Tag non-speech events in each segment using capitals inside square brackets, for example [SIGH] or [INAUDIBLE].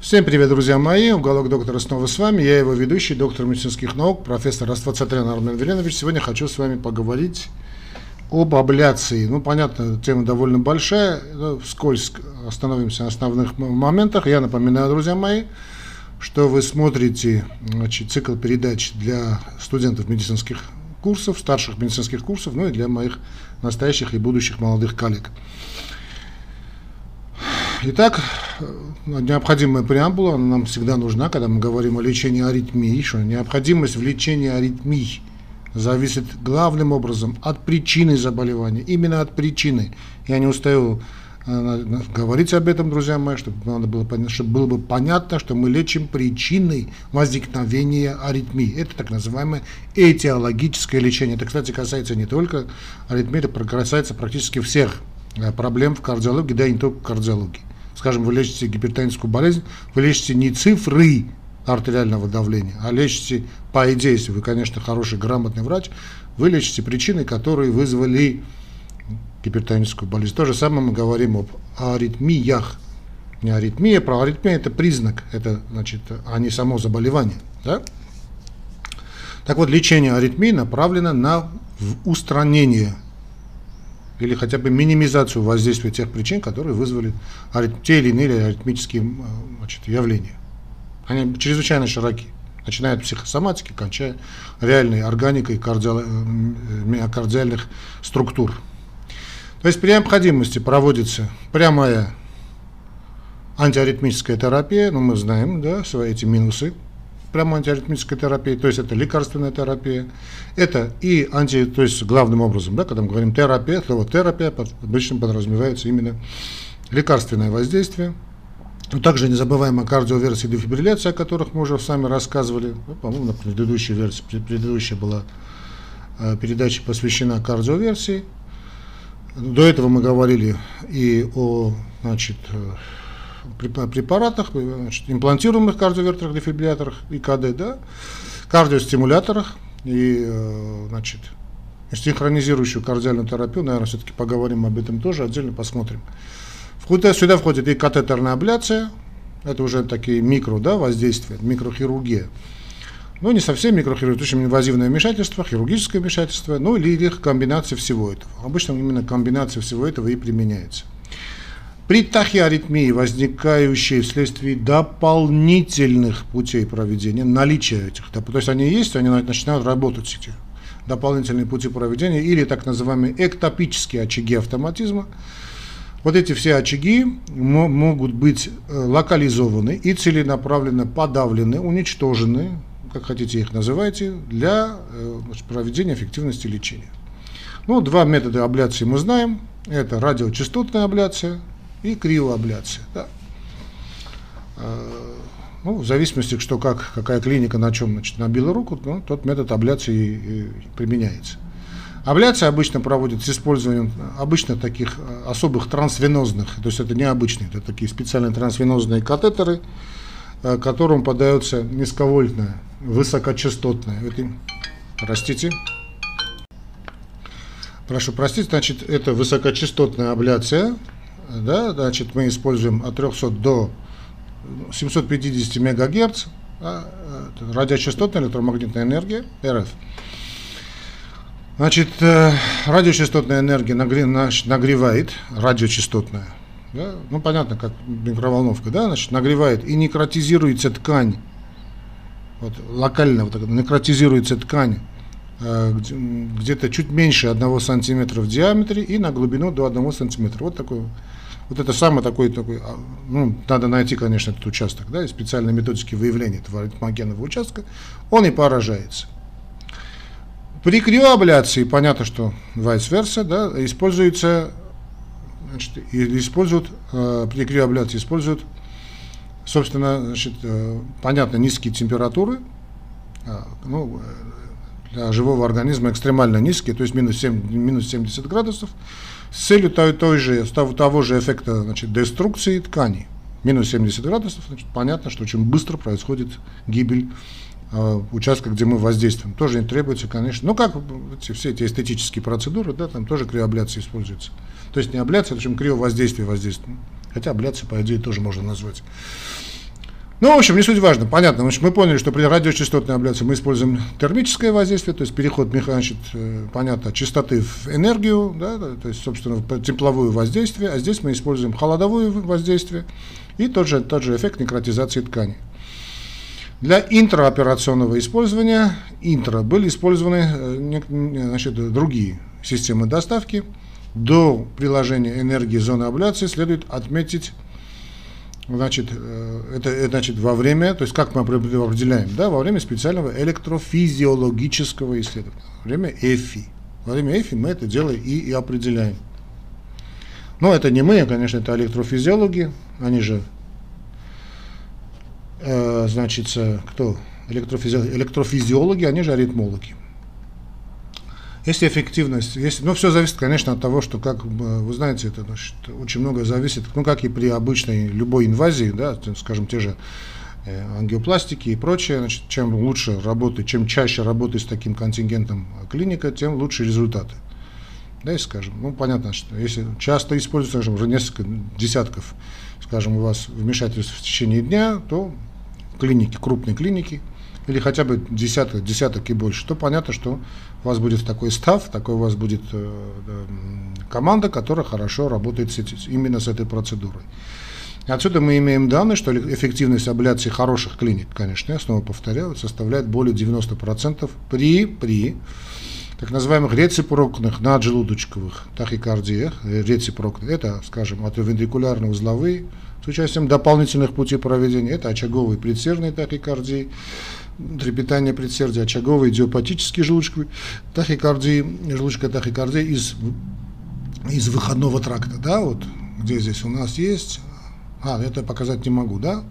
Всем привет, друзья мои! Уголок доктора снова с вами. Я его ведущий, доктор медицинских наук, профессор Раствацатрян Армен Веленович. Сегодня хочу с вами поговорить об абляции. Ну, понятно, тема довольно большая. Вскользь остановимся на основных моментах. Я напоминаю, друзья мои, что вы смотрите значит, цикл передач для студентов медицинских курсов, старших медицинских курсов, ну и для моих настоящих и будущих молодых коллег. Итак, необходимая преамбула она нам всегда нужна, когда мы говорим о лечении аритмии, что необходимость в лечении аритмий зависит главным образом от причины заболевания, именно от причины. Я не устаю э, говорить об этом, друзья мои, чтобы, надо было, чтобы было бы понятно, что мы лечим причины возникновения аритмии. Это так называемое этиологическое лечение. Это, кстати, касается не только аритмии, это касается практически всех э, проблем в кардиологии, да и не только в кардиологии скажем, вы лечите гипертоническую болезнь, вы лечите не цифры артериального давления, а лечите, по идее, если вы, конечно, хороший, грамотный врач, вы лечите причины, которые вызвали гипертоническую болезнь. То же самое мы говорим об аритмиях. Не аритмия, про аритмия это признак, это значит, а не само заболевание. Да? Так вот, лечение аритмии направлено на устранение или хотя бы минимизацию воздействия тех причин, которые вызвали те или иные аритмические значит, явления. Они чрезвычайно широки, начиная от психосоматики, кончая реальной органикой кардиал, миокардиальных структур. То есть при необходимости проводится прямая антиаритмическая терапия, ну мы знаем, да, свои эти минусы, прямо антиаритмической терапии, то есть это лекарственная терапия, это и анти, то есть главным образом, да, когда мы говорим терапия, слово терапия обычно подразумевается именно лекарственное воздействие. Но также не забываем о кардиоверсии дефибрилляции, о которых мы уже с вами рассказывали, ну, по-моему, на предыдущей версии, предыдущая была э, передача посвящена кардиоверсии. До этого мы говорили и о значит, э, препаратах, значит, имплантируемых кардиовертерах, дефибрилляторах ИКД, да, кардиостимуляторах и, э, значит, синхронизирующую кардиальную терапию, наверное, все-таки поговорим об этом тоже, отдельно посмотрим. Сюда входит и катетерная абляция, это уже такие микро да, воздействия, микрохирургия. Ну, не совсем микрохирургия, очень инвазивное вмешательство, хирургическое вмешательство, ну или их комбинация всего этого. Обычно именно комбинация всего этого и применяется. При тахиаритмии, возникающей вследствие дополнительных путей проведения, наличия этих, то есть они есть, они начинают работать, эти дополнительные пути проведения, или так называемые эктопические очаги автоматизма, вот эти все очаги могут быть э, локализованы и целенаправленно подавлены, уничтожены, как хотите их называйте, для э, проведения эффективности лечения. Ну, два метода абляции мы знаем. Это радиочастотная абляция, и криоабляция. Да. А, ну, в зависимости, что как, какая клиника на чем значит, набила руку, ну, тот метод абляции применяется. Абляция обычно проводится с использованием обычно таких а, особых трансвенозных, то есть это необычные, это такие специальные трансвенозные катетеры, а, которым подается низковольтная, высокочастотная. Это, простите. Прошу простить, значит, это высокочастотная абляция, да, значит, мы используем от 300 до 750 мегагерц да, радиочастотная электромагнитная энергия РФ. Значит, э, радиочастотная энергия нагревает, радиочастотная, да, ну понятно, как микроволновка, да, значит, нагревает и некротизируется ткань, вот, локально вот, некротизируется ткань э, где-то чуть меньше 1 сантиметра в диаметре и на глубину до 1 сантиметра. Вот такой вот это самый такой, такой а, ну, надо найти, конечно, этот участок, да, и специальные методики выявления этого аритмогенного участка, он и поражается. При криоабляции, понятно, что vice versa, да, используется, значит, используют, э, при криоабляции используют, собственно, значит, э, понятно, низкие температуры, э, ну, для живого организма экстремально низкие, то есть минус, 7, минус 70 градусов, с целью той, той же, того же эффекта значит, деструкции тканей. Минус 70 градусов, значит, понятно, что очень быстро происходит гибель э, участка, где мы воздействуем. Тоже не требуется, конечно. Ну, как эти, все эти эстетические процедуры, да, там тоже криоабляция используется. То есть не абляция, а чем криовоздействие воздействие. Хотя абляция, по идее, тоже можно назвать. Ну, в общем, не суть важно. Понятно. Значит, мы поняли, что при радиочастотной абляции мы используем термическое воздействие, то есть переход, значит, э, понятно, частоты в энергию, да, то есть, собственно, тепловое воздействие, а здесь мы используем холодовое воздействие и тот же, тот же эффект некротизации ткани. Для интраоперационного использования, интро, были использованы э, значит, другие системы доставки. До приложения энергии зоны абляции следует отметить Значит, э, это, значит во время, то есть как мы определяем, да, во время специального электрофизиологического исследования, во время ЭФИ. Во время ЭФИ мы это дело и, и определяем. Но это не мы, конечно, это электрофизиологи, они же, э, значит, кто? Электрофизиологи, электрофизиологи, они же аритмологи. Если эффективность, если, ну, все зависит, конечно, от того, что, как вы знаете, это значит, очень много зависит, ну, как и при обычной любой инвазии, да, скажем, те же э, ангиопластики и прочее, значит, чем лучше работает, чем чаще работает с таким контингентом клиника, тем лучше результаты. Да, если скажем, ну, понятно, что если часто используется, скажем, уже несколько десятков, скажем, у вас вмешательств в течение дня, то клиники, крупные клиники, или хотя бы десяток, десяток и больше, то понятно, что у вас будет такой став, такой у вас будет э, команда, которая хорошо работает с именно с этой процедурой. Отсюда мы имеем данные, что эффективность абляции хороших клиник, конечно, я снова повторяю, составляет более 90% при, при так называемых рецепрокных наджелудочковых тахикардиях. Рецепрокных, это, скажем, атриовентрикулярно-узловые, с участием дополнительных путей проведения, это очаговые предсердные тахикардии, трепетание предсердия, очаговой, идиопатические желудочковые тахикардии, желудочковая тахикардия из, из выходного тракта, да, вот, где здесь у нас есть, а, это показать не могу, да,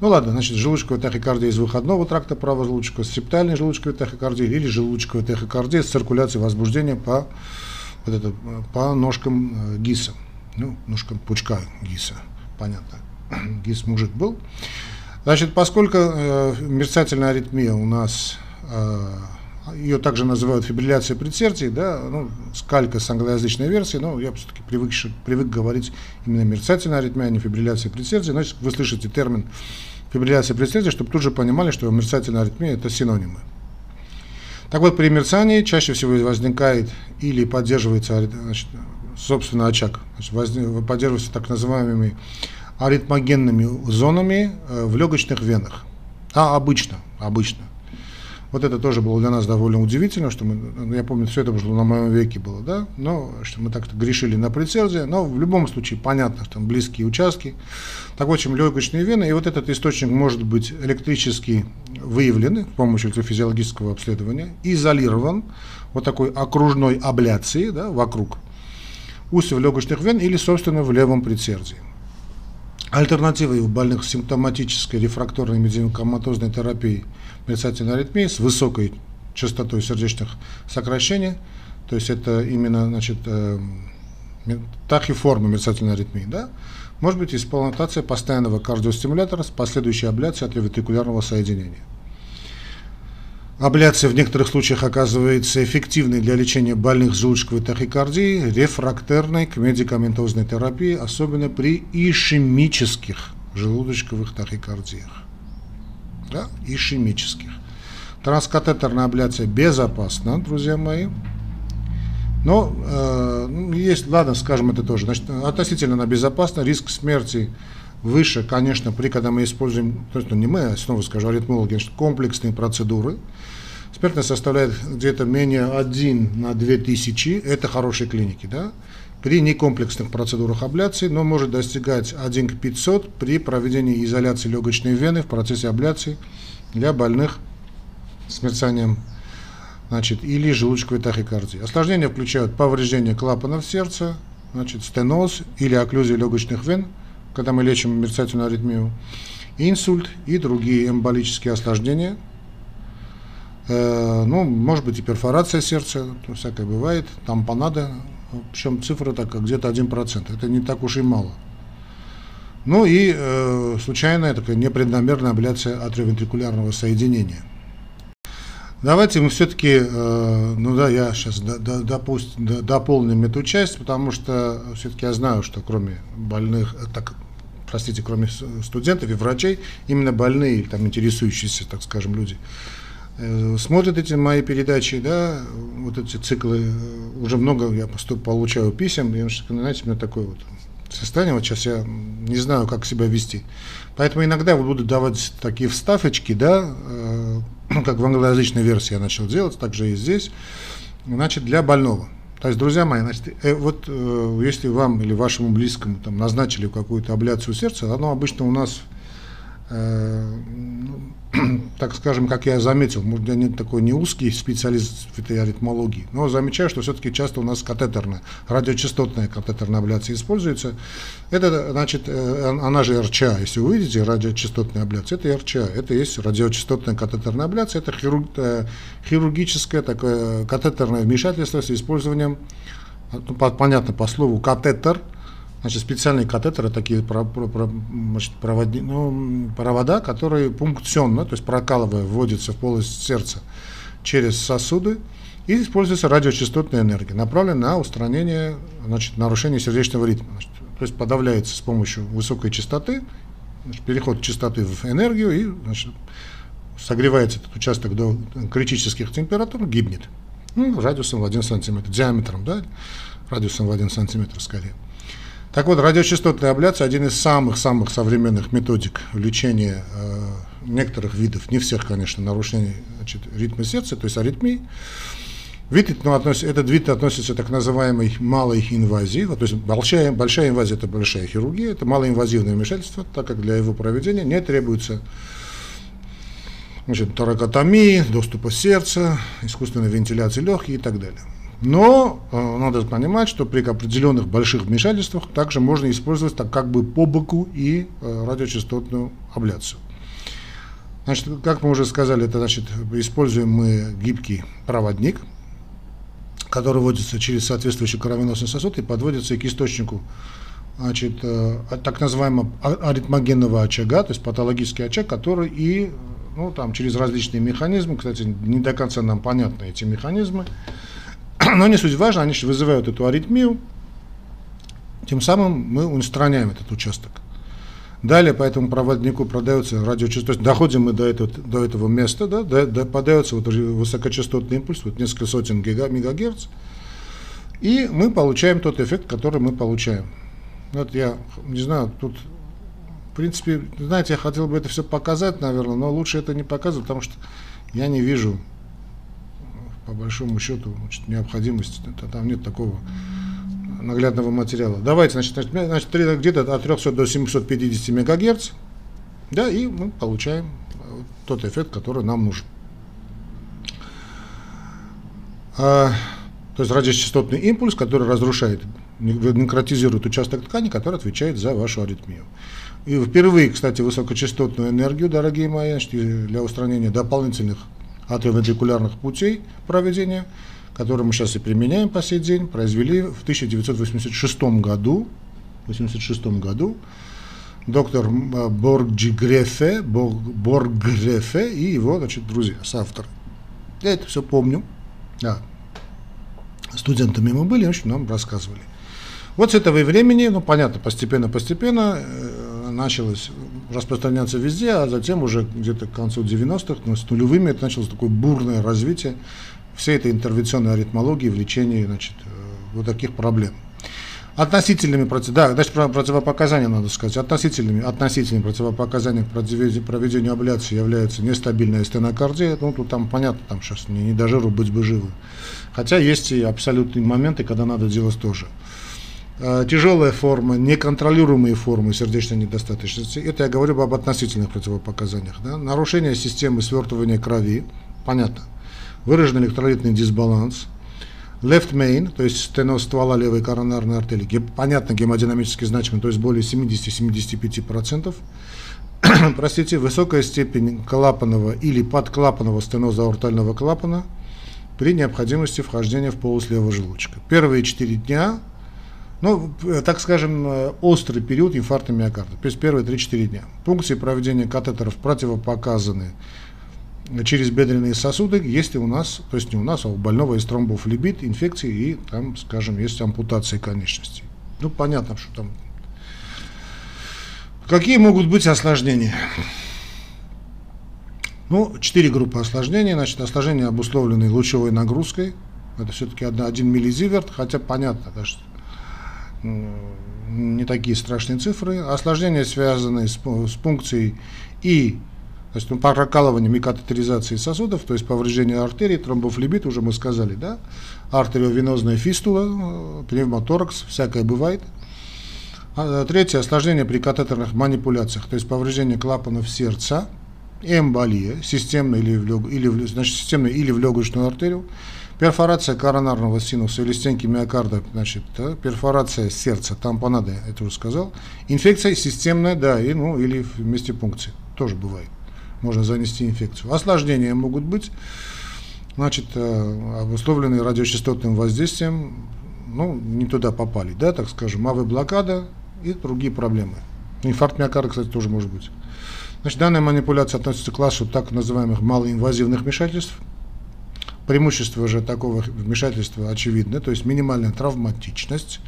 ну ладно, значит, желудочковая тахикардия из выходного тракта правого желудочка, септальная желудочковая тахикардия или желудочковая тахикардия с циркуляцией возбуждения по, вот это, по ножкам э, ГИСа, ну, ножкам пучка ГИСа, понятно. [CLEARS THROAT] ГИС мужик был. Значит, поскольку э, мерцательная аритмия у нас, э, ее также называют фибрилляцией предсердий, да, ну, скалька с англоязычной версии, но я все-таки привык, привык говорить именно мерцательная аритмия, а не фибрилляция предсердий. Значит, вы слышите термин фибрилляция предсердия, чтобы тут же понимали, что мерцательная аритмия – это синонимы. Так вот, при мерцании чаще всего возникает или поддерживается значит, собственно очаг, значит, поддерживается так называемыми аритмогенными зонами э, в легочных венах. А обычно, обычно. Вот это тоже было для нас довольно удивительно, что мы, ну, я помню, все это было на моем веке было, да, но что мы так-то грешили на предсердие, но в любом случае понятно, что там близкие участки. Так вот, чем легочные вены, и вот этот источник может быть электрически выявлен с помощью электрофизиологического обследования, изолирован вот такой окружной абляции, да, вокруг устьев легочных вен или, собственно, в левом предсердии. Альтернативой у больных симптоматической рефракторной медикаментозной терапии мерцательной аритмии с высокой частотой сердечных сокращений, то есть это именно значит, э, тахиформа мерцательной аритмии, да, может быть эксплуатация постоянного кардиостимулятора с последующей абляцией атриовентрикулярного соединения. Абляция в некоторых случаях оказывается эффективной для лечения больных желудочковой тахикардией, рефрактерной к медикаментозной терапии, особенно при ишемических желудочковых тахикардиях. Да? Ишемических. Транскатетерная абляция безопасна, друзья мои. Но э, ну, есть, ладно, скажем это тоже. Значит, относительно она безопасна, риск смерти выше, конечно, при когда мы используем, то есть ну, не мы, а снова скажу, аритмологи, значит, комплексные процедуры. Смертность составляет где-то менее 1 на 2000, это хорошие клиники, да, при некомплексных процедурах абляции, но может достигать 1 к 500 при проведении изоляции легочной вены в процессе абляции для больных с мерцанием значит, или желудочковой тахикардии. Осложнения включают повреждение клапанов сердца, значит, стеноз или окклюзию легочных вен – когда мы лечим мерцательную аритмию, инсульт и другие эмболические осложнения. Э, ну, может быть и перфорация сердца, то всякое бывает, тампонада, причем цифра так где-то 1%, это не так уж и мало. Ну и э, случайная такая непреднамеренная абляция атриовентрикулярного соединения. Давайте мы все-таки, э, ну да, я сейчас до, до, допусть, до, дополним эту часть, потому что все-таки я знаю, что кроме больных, э, так, простите, кроме студентов и врачей, именно больные, там, интересующиеся, так скажем, люди, э, смотрят эти мои передачи, да, вот эти циклы, уже много я поступ, получаю писем, и, знаете, у меня такое вот состояние, вот сейчас я не знаю, как себя вести. Поэтому иногда буду давать такие вставочки, да, э, [CLEARS THROAT] как в англоязычной версии я начал делать, также и здесь, значит, для больного. То есть, друзья мои, значит, э, вот э, если вам или вашему близкому там, назначили какую-то абляцию сердца, оно обычно у нас [CLEARS THROAT] так скажем, как я заметил, может, я не такой не узкий специалист в этой аритмологии, но замечаю, что все-таки часто у нас катетерная, радиочастотная катетерная абляция используется. Это, значит, э, она же РЧА, если вы видите, радиочастотная абляция, это РЧА, это есть радиочастотная катетерная абляция, это хирург, э, хирургическое такое катетерное вмешательство с использованием, ну, понятно по слову катетер, Значит, специальные катетеры, такие про, про, про, значит, проводи, ну, провода, которые пункционно, то есть прокалывая, вводятся в полость сердца через сосуды, и используется радиочастотная энергия, направленная на устранение значит, нарушения сердечного ритма. Значит, то есть подавляется с помощью высокой частоты, значит, переход частоты в энергию, и значит, согревается этот участок до критических температур, гибнет. Ну, радиусом в 1 сантиметр, диаметром, да, радиусом в 1 сантиметр скорее. Так вот, радиочастотная абляция один из самых-самых современных методик лечения э, некоторых видов, не всех, конечно, нарушений значит, ритма сердца, то есть аритмий. Вид, ну, относ, этот вид относится к так называемой малой инвазии, то есть большая, большая инвазия – это большая хирургия, это малоинвазивное вмешательство, так как для его проведения не требуется значит, торакотомии, доступа сердца, искусственной вентиляции легких и так далее. Но э, надо понимать, что при определенных больших вмешательствах также можно использовать так как бы по боку и э, радиочастотную абляцию. Значит, как мы уже сказали, это значит, используем мы гибкий проводник, который вводится через соответствующий кровеносный сосуд и подводится к источнику значит, э, так называемого а, аритмогенного очага, то есть патологический очаг, который и ну, там, через различные механизмы, кстати, не до конца нам понятны эти механизмы, [CLEARS THROAT] но не суть важно, они вызывают эту аритмию, тем самым мы устраняем этот участок. Далее по этому проводнику продается радиочастотный, то есть доходим мы до этого, до этого места, да, до, до, подается вот высокочастотный импульс, вот несколько сотен гига, мегагерц, и мы получаем тот эффект, который мы получаем. Вот я не знаю, тут, в принципе, знаете, я хотел бы это все показать, наверное, но лучше это не показывать, потому что я не вижу по большому счету значит, необходимости, там нет такого наглядного материала. Давайте, значит, значит где-то от 300 до 750 мегагерц, да, и мы получаем тот эффект, который нам нужен. А, то есть радиочастотный импульс, который разрушает, некротизирует участок ткани, который отвечает за вашу аритмию. И впервые, кстати, высокочастотную энергию, дорогие мои, для устранения дополнительных атриовентрикулярных путей проведения, которые мы сейчас и применяем по сей день, произвели в 1986 году, 86 году доктор Борджигрефе, Боргрефе и его значит, друзья, соавторы. Я это все помню. Да. Студентами мы были, очень нам рассказывали. Вот с этого времени, ну понятно, постепенно-постепенно э, началось распространяться везде, а затем уже где-то к концу 90-х, ну, с нулевыми, это началось такое бурное развитие всей этой интервенционной аритмологии в лечении значит, э, вот таких проблем. Относительными против... да, про противопоказания надо сказать. Относительными, относительными противопоказаниями к проведению абляции является нестабильная стенокардия. Ну, тут там понятно, там сейчас не, не до жиру быть бы живы. Хотя есть и абсолютные моменты, когда надо делать тоже. Э, тяжелая форма, неконтролируемые формы сердечной недостаточности. Это я говорю об относительных противопоказаниях. Да? Нарушение системы свертывания крови, понятно. Выраженный электролитный дисбаланс. Left main, то есть стеноз ствола левой коронарной артерии, понятно, гемодинамически значимый, то есть более 70-75%. [COUGHS] Простите, высокая степень клапанного или подклапанного стеноза аортального клапана при необходимости вхождения в полость левого желудочка. Первые 4 дня ну, э, так скажем, э, острый период инфаркта миокарда, то есть первые 3-4 дня. Функции проведения катетеров противопоказаны через бедренные сосуды, если у нас, то есть не у нас, а у больного есть тромбофлебит, инфекции и там, скажем, есть ампутация конечностей. Ну, понятно, что там Какие могут быть осложнения? Ну, четыре группы осложнений. Значит, осложнения, обусловленные лучевой нагрузкой. Это все-таки один миллизиверт, хотя понятно, да, что не такие страшные цифры. Осложнения, связанные с, с пункцией и то есть ну, прокалыванием и катетеризацией сосудов, то есть повреждение артерий, тромбофлебит, уже мы сказали, да, артериовенозная фистула, пневмоторакс, всякое бывает. А, третье, осложнение при катетерных манипуляциях, то есть повреждение клапанов сердца, эмболия, системная или в, лег, или в, значит, системная или в легочную артерию, перфорация коронарного синуса или стенки миокарда, значит, да, перфорация сердца, тампонада, это уже сказал, инфекция системная, да, и, ну, или вместе пункции, тоже бывает, можно занести инфекцию. Осложнения могут быть, значит, э, обусловленные радиочастотным воздействием, ну, не туда попали, да, так скажем, АВ-блокада и другие проблемы. Инфаркт миокарда, кстати, тоже может быть. Значит, данная манипуляция относится к классу так называемых малоинвазивных вмешательств. Преимущество же такого вмешательства очевидно, то есть минимальная травматичность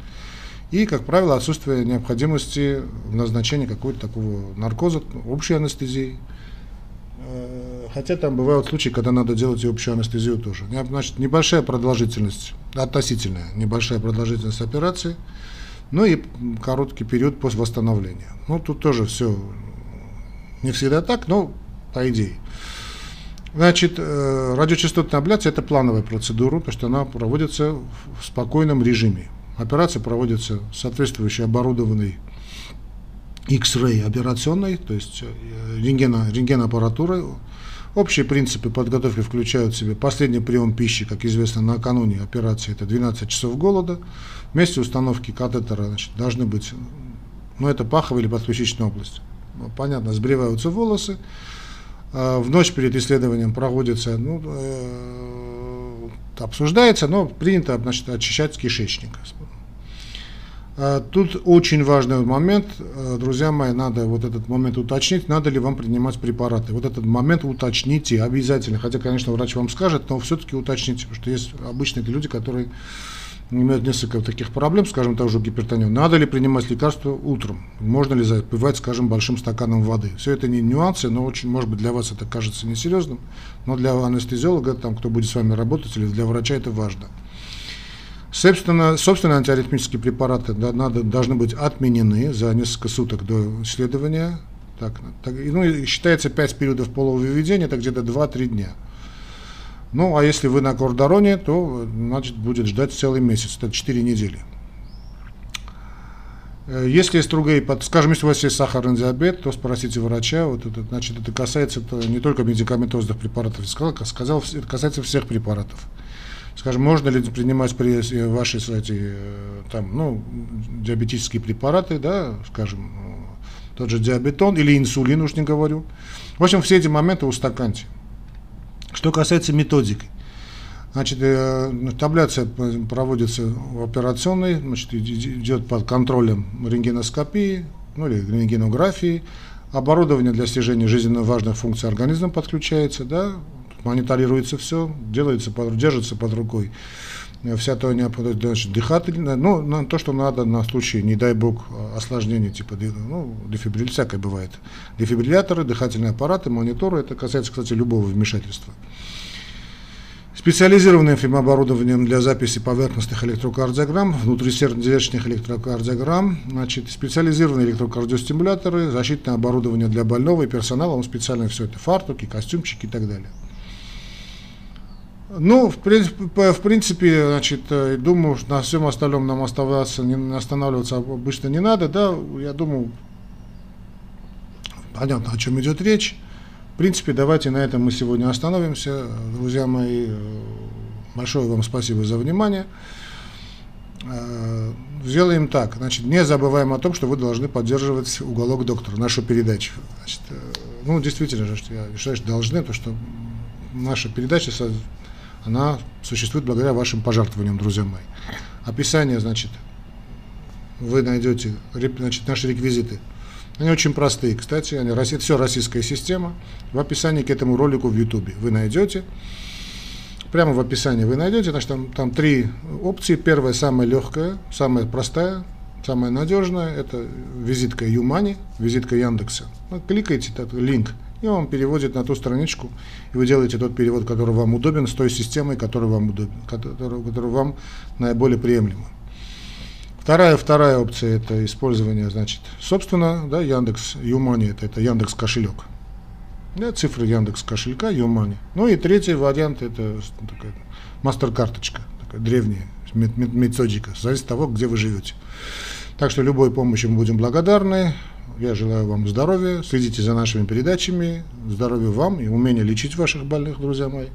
и, как правило, отсутствие необходимости в назначении какого-то такого наркоза, общей анестезии. Э, хотя там бывают случаи, когда надо делать и общую анестезию тоже. Значит, небольшая продолжительность, относительная небольшая продолжительность операции, ну и короткий период после восстановления. Ну, тут тоже все не всегда так, но по идее. Значит, э, радиочастотная абляция – это плановая процедура, потому что она проводится в спокойном режиме. Операция проводится соответствующей оборудованной X-ray операционной, то есть э, рентгена, рентген-аппаратурой. Общие принципы подготовки включают в себя последний прием пищи, как известно, накануне операции, это 12 часов голода. Вместе установки катетера значит, должны быть, ну это паховая или подключичная область. Ну, понятно, сбриваются волосы. А, в ночь перед исследованием проводится, ну, э, обсуждается, но принято значит, очищать кишечник. А, тут очень важный момент, э, друзья мои, надо вот этот момент уточнить, надо ли вам принимать препараты. Вот этот момент уточните обязательно, хотя, конечно, врач вам скажет, но все-таки уточните, потому что есть обычные люди, которые имеют несколько таких проблем, скажем, того же гипертонию. Надо ли принимать лекарства утром? Можно ли запивать, скажем, большим стаканом воды? Все это не нюансы, но очень, может быть, для вас это кажется несерьезным, но для анестезиолога, там, кто будет с вами работать, или для врача это важно. Собственно, собственно антиаритмические препараты да, надо, должны быть отменены за несколько суток до исследования. Так, так, ну, считается 5 периодов полового введения, это где-то 2-3 дня. Ну, а если вы на кордороне, то, значит, будет ждать целый месяц, это 4 недели. Э, если есть другие, скажем, если у вас есть сахарный диабет, то спросите врача. Вот это, значит, это касается -то не только медикаментозных препаратов, сказал, сказал, это касается всех препаратов. Скажем, можно ли принимать при э, вашей эти, э, там, ну, диабетические препараты, да, скажем, тот же диабетон или инсулин, уж не говорю. В общем, все эти моменты устаканьте. Что касается методики, значит, э, табляция проводится в операционной, значит, идет под контролем рентгеноскопии, ну или рентгенографии, оборудование для снижения жизненно важных функций организма подключается, да, мониторируется все, делается, под, держится под рукой вся то необходимость дыхательная, ну, на то, что надо на случай, не дай бог, осложнений, типа, ну, дефибрилляция, всякое бывает. Дефибрилляторы, дыхательные аппараты, мониторы, это касается, кстати, любого вмешательства. Специализированное фимоборудование для записи поверхностных электрокардиограмм, внутрисердечных электрокардиограмм, значит, специализированные электрокардиостимуляторы, защитное оборудование для больного и персонала, он специально все это, фартуки, костюмчики и так далее. Ну, в принципе, в принципе, значит, э, думаю, что на всем остальном нам оставаться, не останавливаться обычно не надо, да, я думаю, понятно, о чем идет речь. В принципе, давайте на этом мы сегодня остановимся. Друзья мои, э, большое вам спасибо за внимание. Э, сделаем так, значит, не забываем о том, что вы должны поддерживать уголок доктора, нашу передачу. Значит, ну, действительно же, я считаю, что должны, то что наша передача она существует благодаря вашим пожертвованиям, друзья мои. Описание, значит, вы найдете значит, наши реквизиты. Они очень простые, кстати, они, это все российская система. В описании к этому ролику в YouTube вы найдете. Прямо в описании вы найдете, значит, там, там три опции. Первая самая легкая, самая простая, самое надежное, это визитка Юмани, визитка Яндекса. Кликаете этот линк, и он переводит на ту страничку, и вы делаете тот перевод, который вам удобен, с той системой, которая вам удобен, которая, которая вам наиболее приемлема. Вторая, вторая опция это использование, значит, собственно, да, Яндекс Юмани, это, это Яндекс кошелек. Да, цифры Яндекс кошелька, Юмани. Ну и третий вариант это такая мастер-карточка, такая древняя методика, зависит от того, где вы живете. Так что любой помощи мы будем благодарны. Я желаю вам здоровья, следите за нашими передачами, здоровья вам и умения лечить ваших больных, друзья мои.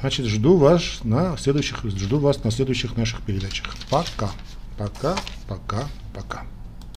Значит, жду вас на следующих, жду вас на следующих наших передачах. Пока, пока, пока, пока.